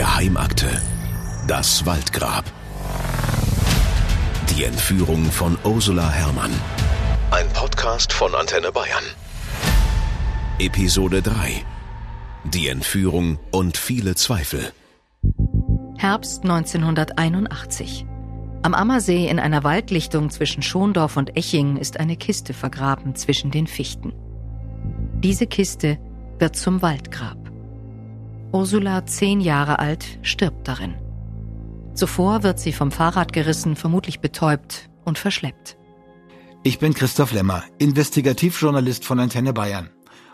Geheimakte. Das Waldgrab. Die Entführung von Ursula Herrmann. Ein Podcast von Antenne Bayern. Episode 3. Die Entführung und viele Zweifel. Herbst 1981. Am Ammersee in einer Waldlichtung zwischen Schondorf und Eching ist eine Kiste vergraben zwischen den Fichten. Diese Kiste wird zum Waldgrab. Ursula, zehn Jahre alt, stirbt darin. Zuvor wird sie vom Fahrrad gerissen, vermutlich betäubt und verschleppt. Ich bin Christoph Lemmer, Investigativjournalist von Antenne Bayern.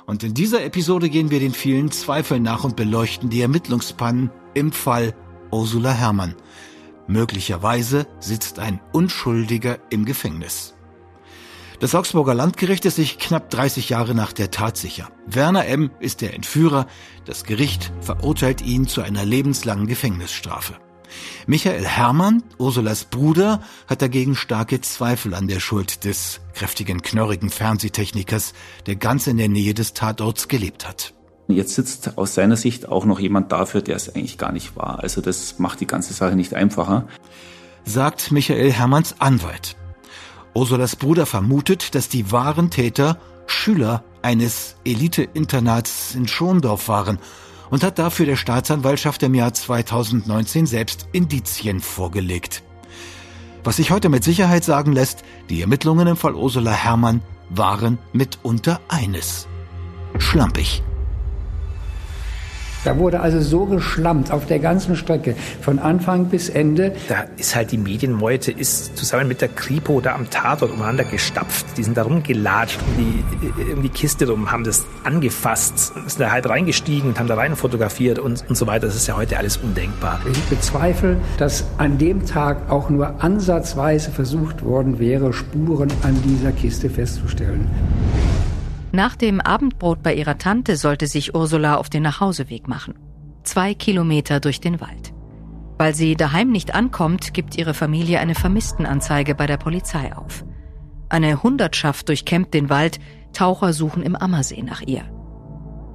Und in dieser Episode gehen wir den vielen Zweifeln nach und beleuchten die Ermittlungspannen im Fall Ursula Herrmann. Möglicherweise sitzt ein Unschuldiger im Gefängnis. Das Augsburger Landgericht ist sich knapp 30 Jahre nach der Tat sicher. Werner M. ist der Entführer. Das Gericht verurteilt ihn zu einer lebenslangen Gefängnisstrafe. Michael Herrmann, Ursulas Bruder, hat dagegen starke Zweifel an der Schuld des kräftigen, knorrigen Fernsehtechnikers, der ganz in der Nähe des Tatorts gelebt hat. Jetzt sitzt aus seiner Sicht auch noch jemand dafür, der es eigentlich gar nicht war. Also das macht die ganze Sache nicht einfacher. Sagt Michael Hermanns Anwalt. Ursulas Bruder vermutet, dass die wahren Täter Schüler eines Elite-Internats in Schondorf waren und hat dafür der Staatsanwaltschaft im Jahr 2019 selbst Indizien vorgelegt. Was sich heute mit Sicherheit sagen lässt, die Ermittlungen im Fall Ursula Herrmann waren mitunter eines. Schlampig. Da wurde also so geschlampt auf der ganzen Strecke, von Anfang bis Ende. Da ist halt die Medienmeute, ist zusammen mit der Kripo da am Tatort umeinander gestapft. Die sind da rumgelatscht um die, um die Kiste rum, haben das angefasst, sind da halt reingestiegen und haben da rein fotografiert und, und so weiter. Das ist ja heute alles undenkbar. Ich bezweifle, dass an dem Tag auch nur ansatzweise versucht worden wäre, Spuren an dieser Kiste festzustellen. Nach dem Abendbrot bei ihrer Tante sollte sich Ursula auf den Nachhauseweg machen. Zwei Kilometer durch den Wald. Weil sie daheim nicht ankommt, gibt ihre Familie eine Vermisstenanzeige bei der Polizei auf. Eine Hundertschaft durchkämmt den Wald, Taucher suchen im Ammersee nach ihr.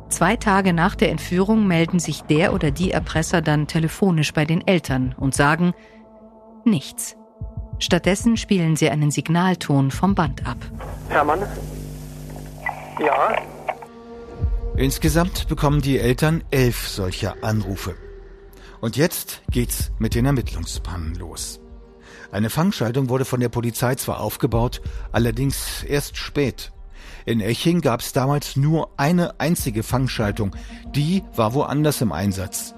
Zwei Tage nach der Entführung melden sich der oder die Erpresser dann telefonisch bei den Eltern und sagen nichts. Stattdessen spielen sie einen Signalton vom Band ab. Hermann, ja. Insgesamt bekommen die Eltern elf solcher Anrufe. Und jetzt geht's mit den Ermittlungspannen los. Eine Fangschaltung wurde von der Polizei zwar aufgebaut, allerdings erst spät. In Eching gab es damals nur eine einzige Fangschaltung, die war woanders im Einsatz.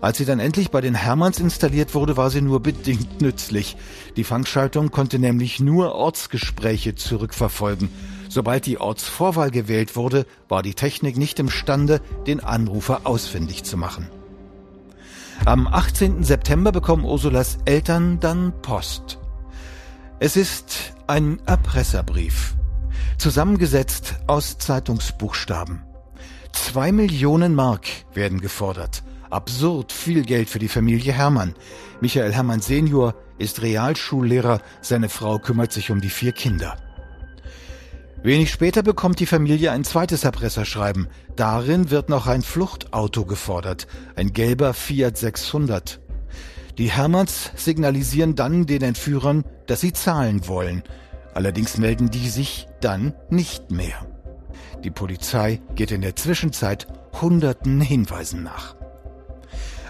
Als sie dann endlich bei den Hermanns installiert wurde, war sie nur bedingt nützlich. Die Fangschaltung konnte nämlich nur Ortsgespräche zurückverfolgen Sobald die Ortsvorwahl gewählt wurde, war die Technik nicht imstande, den Anrufer ausfindig zu machen. Am 18. September bekommen Ursulas Eltern dann Post. Es ist ein Erpresserbrief, zusammengesetzt aus Zeitungsbuchstaben. Zwei Millionen Mark werden gefordert. Absurd viel Geld für die Familie Hermann. Michael Hermann Senior ist Realschullehrer, seine Frau kümmert sich um die vier Kinder. Wenig später bekommt die Familie ein zweites Erpresserschreiben. Darin wird noch ein Fluchtauto gefordert, ein gelber Fiat 600. Die Hermanns signalisieren dann den Entführern, dass sie zahlen wollen. Allerdings melden die sich dann nicht mehr. Die Polizei geht in der Zwischenzeit hunderten Hinweisen nach.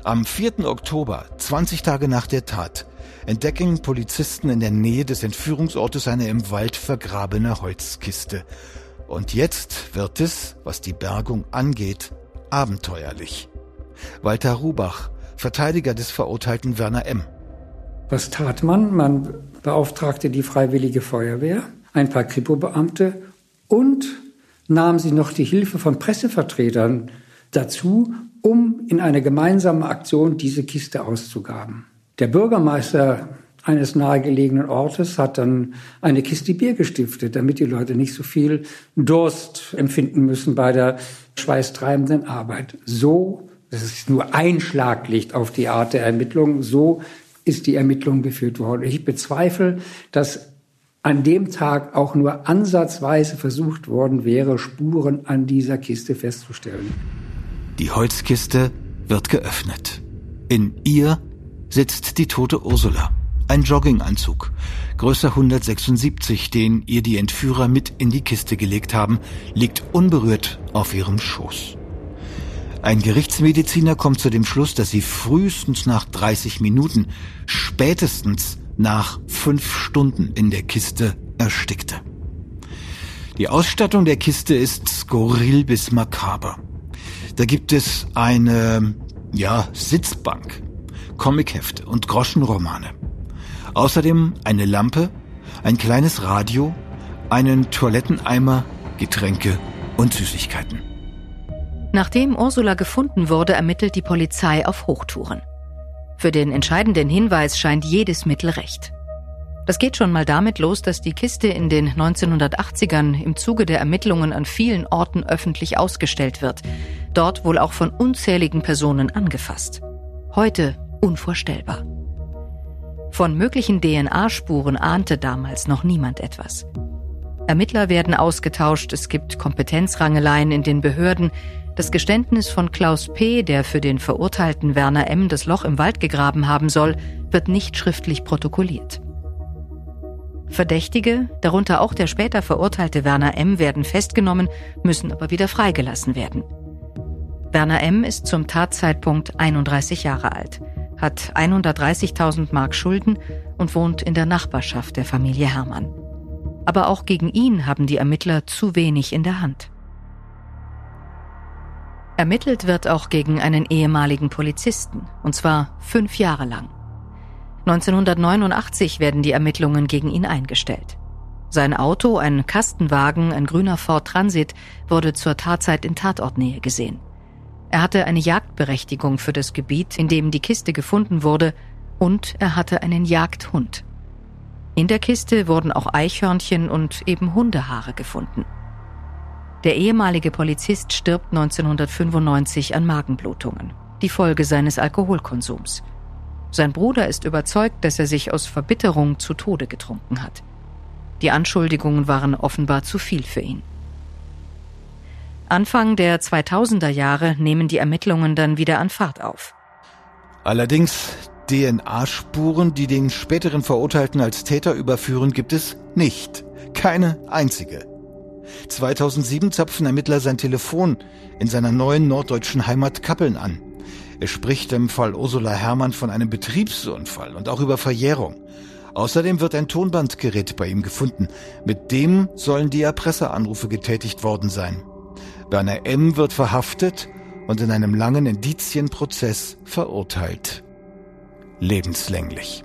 Am 4. Oktober, 20 Tage nach der Tat, entdecken Polizisten in der Nähe des Entführungsortes eine im Wald vergrabene Holzkiste. Und jetzt wird es, was die Bergung angeht, abenteuerlich. Walter Rubach, Verteidiger des verurteilten Werner M. Was tat man? Man beauftragte die Freiwillige Feuerwehr, ein paar Kripo-Beamte und nahm sie noch die Hilfe von Pressevertretern dazu, um in einer gemeinsamen Aktion diese Kiste auszugaben. Der Bürgermeister eines nahegelegenen Ortes hat dann eine Kiste Bier gestiftet, damit die Leute nicht so viel Durst empfinden müssen bei der schweißtreibenden Arbeit. So, das ist nur ein Schlaglicht auf die Art der Ermittlung, so ist die Ermittlung geführt worden. Ich bezweifle, dass an dem Tag auch nur ansatzweise versucht worden wäre, Spuren an dieser Kiste festzustellen. Die Holzkiste wird geöffnet. In ihr sitzt die tote Ursula. Ein Jogginganzug, Größe 176, den ihr die Entführer mit in die Kiste gelegt haben, liegt unberührt auf ihrem Schoß. Ein Gerichtsmediziner kommt zu dem Schluss, dass sie frühestens nach 30 Minuten, spätestens nach fünf Stunden in der Kiste erstickte. Die Ausstattung der Kiste ist skurril bis makaber. Da gibt es eine, ja, Sitzbank, Comichefte und Groschenromane. Außerdem eine Lampe, ein kleines Radio, einen Toiletteneimer, Getränke und Süßigkeiten. Nachdem Ursula gefunden wurde, ermittelt die Polizei auf Hochtouren. Für den entscheidenden Hinweis scheint jedes Mittel recht. Das geht schon mal damit los, dass die Kiste in den 1980ern im Zuge der Ermittlungen an vielen Orten öffentlich ausgestellt wird. Dort wohl auch von unzähligen Personen angefasst. Heute unvorstellbar. Von möglichen DNA-Spuren ahnte damals noch niemand etwas. Ermittler werden ausgetauscht, es gibt Kompetenzrangeleien in den Behörden. Das Geständnis von Klaus P., der für den verurteilten Werner M. das Loch im Wald gegraben haben soll, wird nicht schriftlich protokolliert. Verdächtige, darunter auch der später verurteilte Werner M., werden festgenommen, müssen aber wieder freigelassen werden. Werner M. ist zum Tatzeitpunkt 31 Jahre alt hat 130.000 Mark Schulden und wohnt in der Nachbarschaft der Familie Hermann. Aber auch gegen ihn haben die Ermittler zu wenig in der Hand. Ermittelt wird auch gegen einen ehemaligen Polizisten, und zwar fünf Jahre lang. 1989 werden die Ermittlungen gegen ihn eingestellt. Sein Auto, ein Kastenwagen, ein grüner Ford Transit, wurde zur Tatzeit in Tatortnähe gesehen. Er hatte eine Jagdberechtigung für das Gebiet, in dem die Kiste gefunden wurde, und er hatte einen Jagdhund. In der Kiste wurden auch Eichhörnchen und eben Hundehaare gefunden. Der ehemalige Polizist stirbt 1995 an Magenblutungen, die Folge seines Alkoholkonsums. Sein Bruder ist überzeugt, dass er sich aus Verbitterung zu Tode getrunken hat. Die Anschuldigungen waren offenbar zu viel für ihn. Anfang der 2000er Jahre nehmen die Ermittlungen dann wieder an Fahrt auf. Allerdings DNA-Spuren, die den späteren Verurteilten als Täter überführen, gibt es nicht. Keine einzige. 2007 zapfen Ermittler sein Telefon in seiner neuen norddeutschen Heimat Kappeln an. Er spricht im Fall Ursula Herrmann von einem Betriebsunfall und auch über Verjährung. Außerdem wird ein Tonbandgerät bei ihm gefunden. Mit dem sollen die Erpresseranrufe getätigt worden sein. Werner M. wird verhaftet und in einem langen Indizienprozess verurteilt. Lebenslänglich.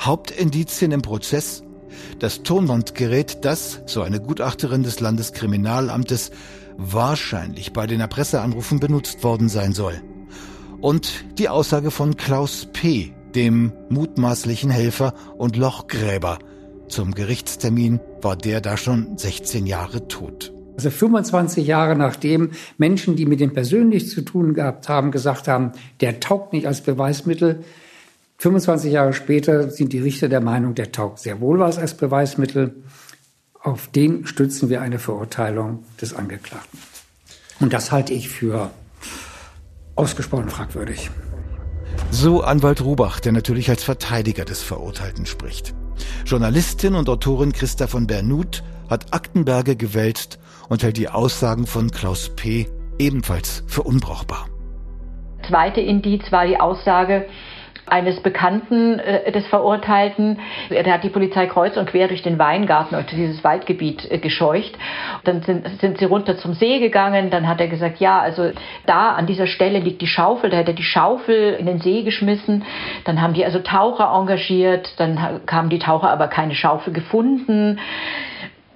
Hauptindizien im Prozess das Tonbandgerät, das, so eine Gutachterin des Landeskriminalamtes, wahrscheinlich bei den Erpresseanrufen benutzt worden sein soll. Und die Aussage von Klaus P., dem mutmaßlichen Helfer und Lochgräber. Zum Gerichtstermin war der da schon 16 Jahre tot. Also 25 Jahre nachdem Menschen, die mit dem persönlich zu tun gehabt haben, gesagt haben, der taugt nicht als Beweismittel. 25 Jahre später sind die Richter der Meinung, der taugt sehr wohl was als Beweismittel. Auf den stützen wir eine Verurteilung des Angeklagten. Und das halte ich für ausgesprochen fragwürdig. So Anwalt Rubach, der natürlich als Verteidiger des Verurteilten spricht. Journalistin und Autorin Christa von Bernut hat Aktenberge gewälzt und hält die Aussagen von Klaus P. ebenfalls für unbrauchbar. Zweite Indiz war die Aussage, eines Bekannten äh, des Verurteilten. Der hat die Polizei kreuz und quer durch den Weingarten, durch dieses Waldgebiet äh, gescheucht. Dann sind, sind sie runter zum See gegangen. Dann hat er gesagt, ja, also da an dieser Stelle liegt die Schaufel. Da hat er die Schaufel in den See geschmissen. Dann haben die also Taucher engagiert. Dann kamen die Taucher aber keine Schaufel gefunden.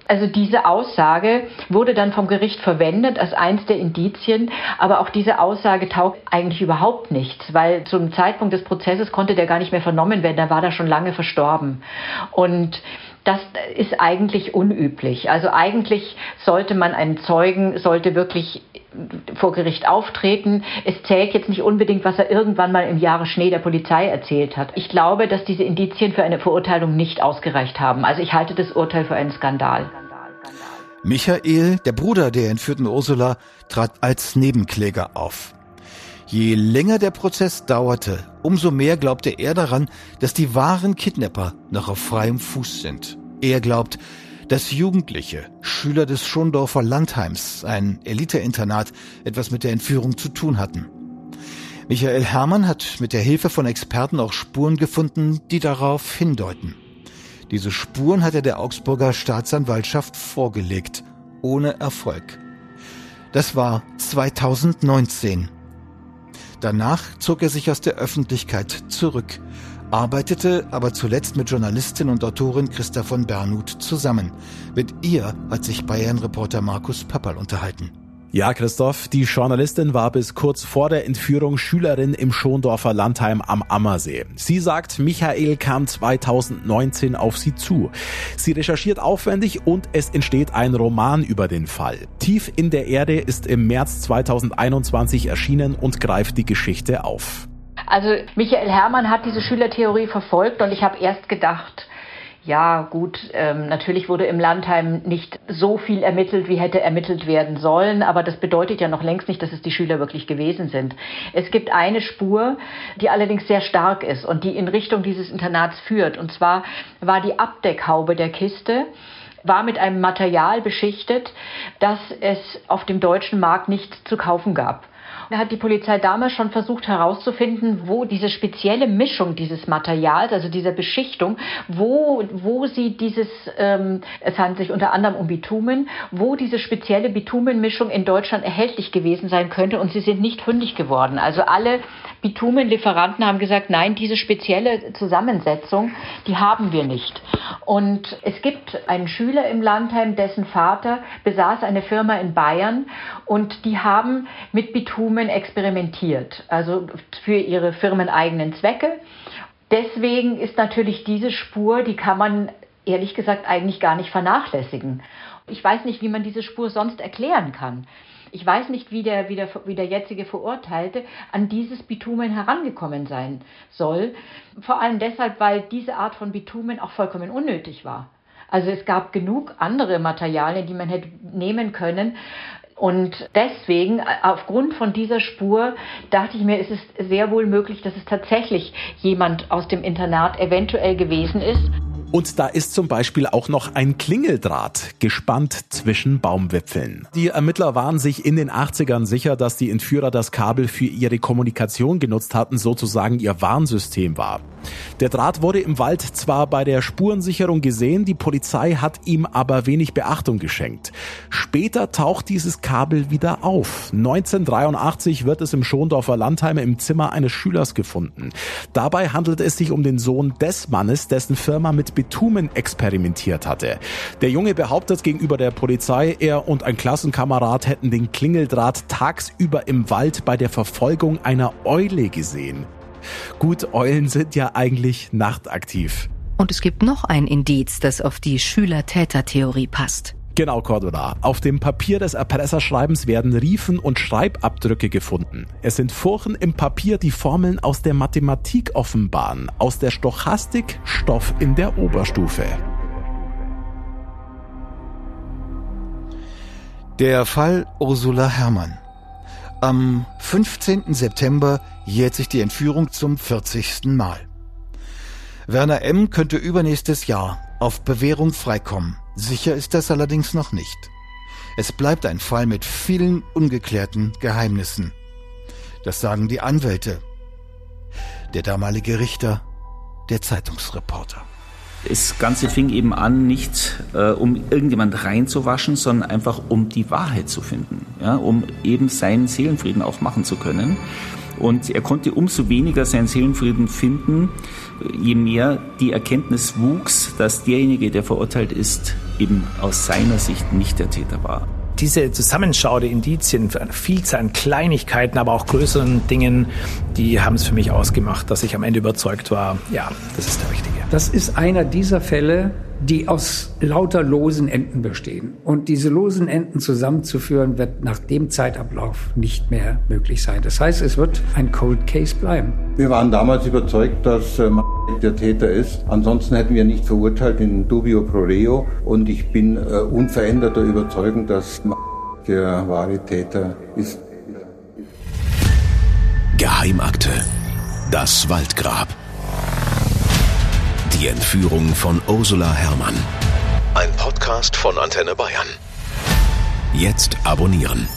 Also diese Aussage wurde dann vom Gericht verwendet als eins der Indizien, aber auch diese Aussage taugt eigentlich überhaupt nichts, weil zum Zeitpunkt des Prozesses konnte der gar nicht mehr vernommen werden, da war er schon lange verstorben. Und das ist eigentlich unüblich. Also eigentlich sollte man einen Zeugen, sollte wirklich vor Gericht auftreten. Es zählt jetzt nicht unbedingt, was er irgendwann mal im Jahre Schnee der Polizei erzählt hat. Ich glaube, dass diese Indizien für eine Verurteilung nicht ausgereicht haben. Also ich halte das Urteil für einen Skandal. Michael, der Bruder der entführten Ursula, trat als Nebenkläger auf. Je länger der Prozess dauerte, umso mehr glaubte er daran, dass die wahren Kidnapper noch auf freiem Fuß sind. Er glaubt, dass Jugendliche, Schüler des Schondorfer Landheims, ein Eliteinternat, etwas mit der Entführung zu tun hatten. Michael Herrmann hat mit der Hilfe von Experten auch Spuren gefunden, die darauf hindeuten. Diese Spuren hat er der Augsburger Staatsanwaltschaft vorgelegt, ohne Erfolg. Das war 2019. Danach zog er sich aus der Öffentlichkeit zurück, arbeitete aber zuletzt mit Journalistin und Autorin Christa von Bernhut zusammen. Mit ihr hat sich Bayern-Reporter Markus Papperl unterhalten. Ja, Christoph, die Journalistin war bis kurz vor der Entführung Schülerin im Schondorfer Landheim am Ammersee. Sie sagt, Michael kam 2019 auf sie zu. Sie recherchiert aufwendig und es entsteht ein Roman über den Fall. Tief in der Erde ist im März 2021 erschienen und greift die Geschichte auf. Also Michael Herrmann hat diese Schülertheorie verfolgt und ich habe erst gedacht, ja, gut, ähm, natürlich wurde im Landheim nicht so viel ermittelt, wie hätte ermittelt werden sollen, aber das bedeutet ja noch längst nicht, dass es die Schüler wirklich gewesen sind. Es gibt eine Spur, die allerdings sehr stark ist und die in Richtung dieses Internats führt. Und zwar war die Abdeckhaube der Kiste war mit einem Material beschichtet, das es auf dem deutschen Markt nicht zu kaufen gab. Da hat die Polizei damals schon versucht herauszufinden, wo diese spezielle Mischung dieses Materials, also dieser Beschichtung, wo, wo sie dieses, ähm, es handelt sich unter anderem um Bitumen, wo diese spezielle Bitumenmischung in Deutschland erhältlich gewesen sein könnte und sie sind nicht fündig geworden. Also alle Bitumenlieferanten haben gesagt, nein, diese spezielle Zusammensetzung, die haben wir nicht. Und es gibt einen Schüler im Landheim, dessen Vater besaß eine Firma in Bayern und die haben mit Bitumen experimentiert, also für ihre firmeneigenen Zwecke. Deswegen ist natürlich diese Spur, die kann man ehrlich gesagt eigentlich gar nicht vernachlässigen. Ich weiß nicht, wie man diese Spur sonst erklären kann. Ich weiß nicht, wie der, wie der, wie der jetzige Verurteilte an dieses Bitumen herangekommen sein soll. Vor allem deshalb, weil diese Art von Bitumen auch vollkommen unnötig war. Also es gab genug andere Materialien, die man hätte nehmen können. Und deswegen, aufgrund von dieser Spur, dachte ich mir, ist es sehr wohl möglich, dass es tatsächlich jemand aus dem Internat eventuell gewesen ist. Und da ist zum Beispiel auch noch ein Klingeldraht gespannt zwischen Baumwipfeln. Die Ermittler waren sich in den 80ern sicher, dass die Entführer das Kabel für ihre Kommunikation genutzt hatten, sozusagen ihr Warnsystem war. Der Draht wurde im Wald zwar bei der Spurensicherung gesehen, die Polizei hat ihm aber wenig Beachtung geschenkt. Später taucht dieses Kabel wieder auf. 1983 wird es im Schondorfer Landheim im Zimmer eines Schülers gefunden. Dabei handelt es sich um den Sohn des Mannes, dessen Firma mit Bitumen experimentiert hatte. Der Junge behauptet gegenüber der Polizei, er und ein Klassenkamerad hätten den Klingeldraht tagsüber im Wald bei der Verfolgung einer Eule gesehen. Gut, Eulen sind ja eigentlich nachtaktiv. Und es gibt noch ein Indiz, das auf die Schüler-Täter-Theorie passt. Genau, Cordula. Auf dem Papier des Erpresserschreibens werden Riefen und Schreibabdrücke gefunden. Es sind Furchen im Papier, die Formeln aus der Mathematik offenbaren, aus der Stochastik Stoff in der Oberstufe. Der Fall Ursula Herrmann. Am 15. September jährt sich die Entführung zum 40. Mal. Werner M. könnte übernächstes Jahr auf Bewährung freikommen. Sicher ist das allerdings noch nicht. Es bleibt ein Fall mit vielen ungeklärten Geheimnissen. Das sagen die Anwälte, der damalige Richter, der Zeitungsreporter. Das Ganze fing eben an, nicht äh, um irgendjemand reinzuwaschen, sondern einfach um die Wahrheit zu finden, ja, um eben seinen Seelenfrieden auch machen zu können. Und er konnte umso weniger seinen Seelenfrieden finden, je mehr die Erkenntnis wuchs, dass derjenige, der verurteilt ist, eben aus seiner Sicht nicht der Täter war. Diese Zusammenschau der Indizien, eine Vielzahl an Kleinigkeiten, aber auch größeren Dingen, die haben es für mich ausgemacht, dass ich am Ende überzeugt war, ja, das ist der Richtige. Das ist einer dieser Fälle, die aus lauter losen Enden bestehen. Und diese losen Enden zusammenzuführen, wird nach dem Zeitablauf nicht mehr möglich sein. Das heißt, es wird ein Cold Case bleiben. Wir waren damals überzeugt, dass äh, der Täter ist. Ansonsten hätten wir nicht verurteilt in dubio pro reo. Und ich bin äh, unveränderter Überzeugung, dass der wahre Täter ist. Geheimakte. Das Waldgrab. Die Entführung von Ursula Herrmann. Ein Podcast von Antenne Bayern. Jetzt abonnieren.